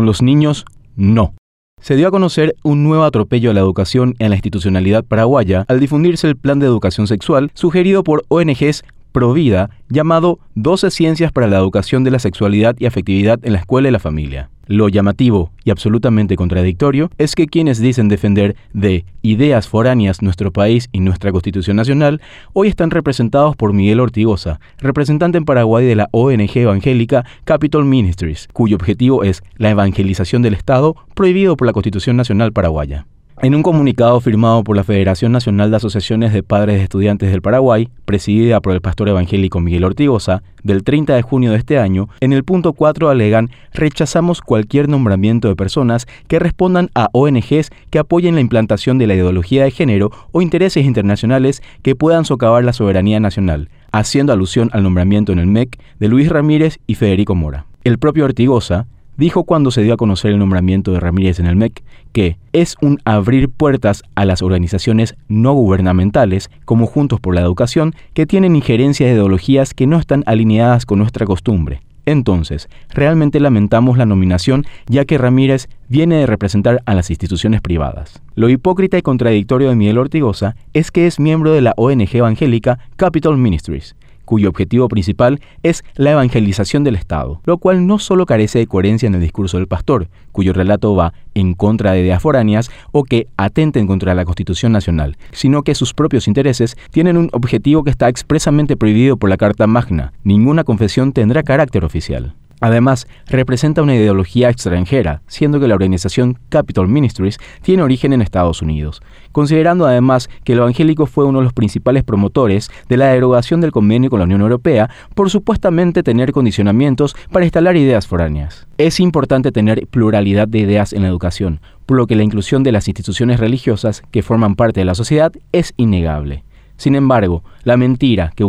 Con los niños, no. Se dio a conocer un nuevo atropello a la educación en la institucionalidad paraguaya al difundirse el plan de educación sexual sugerido por ONGs Provida llamado 12 Ciencias para la Educación de la Sexualidad y Afectividad en la Escuela y la Familia. Lo llamativo y absolutamente contradictorio es que quienes dicen defender de ideas foráneas nuestro país y nuestra Constitución Nacional hoy están representados por Miguel Ortigosa, representante en Paraguay de la ONG evangélica Capitol Ministries, cuyo objetivo es la evangelización del Estado prohibido por la Constitución Nacional paraguaya. En un comunicado firmado por la Federación Nacional de Asociaciones de Padres de Estudiantes del Paraguay, presidida por el pastor evangélico Miguel Ortigosa, del 30 de junio de este año, en el punto 4 alegan rechazamos cualquier nombramiento de personas que respondan a ONGs que apoyen la implantación de la ideología de género o intereses internacionales que puedan socavar la soberanía nacional, haciendo alusión al nombramiento en el MEC de Luis Ramírez y Federico Mora. El propio Ortigosa dijo cuando se dio a conocer el nombramiento de Ramírez en el MEC que es un abrir puertas a las organizaciones no gubernamentales, como Juntos por la Educación, que tienen injerencias de ideologías que no están alineadas con nuestra costumbre. Entonces, realmente lamentamos la nominación ya que Ramírez viene de representar a las instituciones privadas. Lo hipócrita y contradictorio de Miguel Ortigosa es que es miembro de la ONG evangélica Capital Ministries, cuyo objetivo principal es la evangelización del Estado, lo cual no solo carece de coherencia en el discurso del pastor, cuyo relato va en contra de ideas foráneas o que atenten contra la Constitución Nacional, sino que sus propios intereses tienen un objetivo que está expresamente prohibido por la Carta Magna. Ninguna confesión tendrá carácter oficial. Además, representa una ideología extranjera, siendo que la organización Capital Ministries tiene origen en Estados Unidos, considerando además que el evangélico fue uno de los principales promotores de la derogación del convenio con la Unión Europea por supuestamente tener condicionamientos para instalar ideas foráneas. Es importante tener pluralidad de ideas en la educación, por lo que la inclusión de las instituciones religiosas que forman parte de la sociedad es innegable. Sin embargo, la mentira que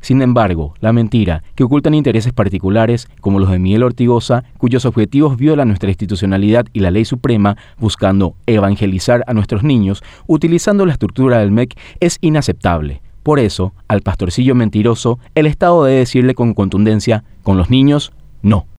sin embargo, la mentira, que ocultan intereses particulares, como los de Miguel Ortigosa, cuyos objetivos violan nuestra institucionalidad y la ley suprema, buscando evangelizar a nuestros niños, utilizando la estructura del MEC, es inaceptable. Por eso, al pastorcillo mentiroso, el Estado debe decirle con contundencia, con los niños, no.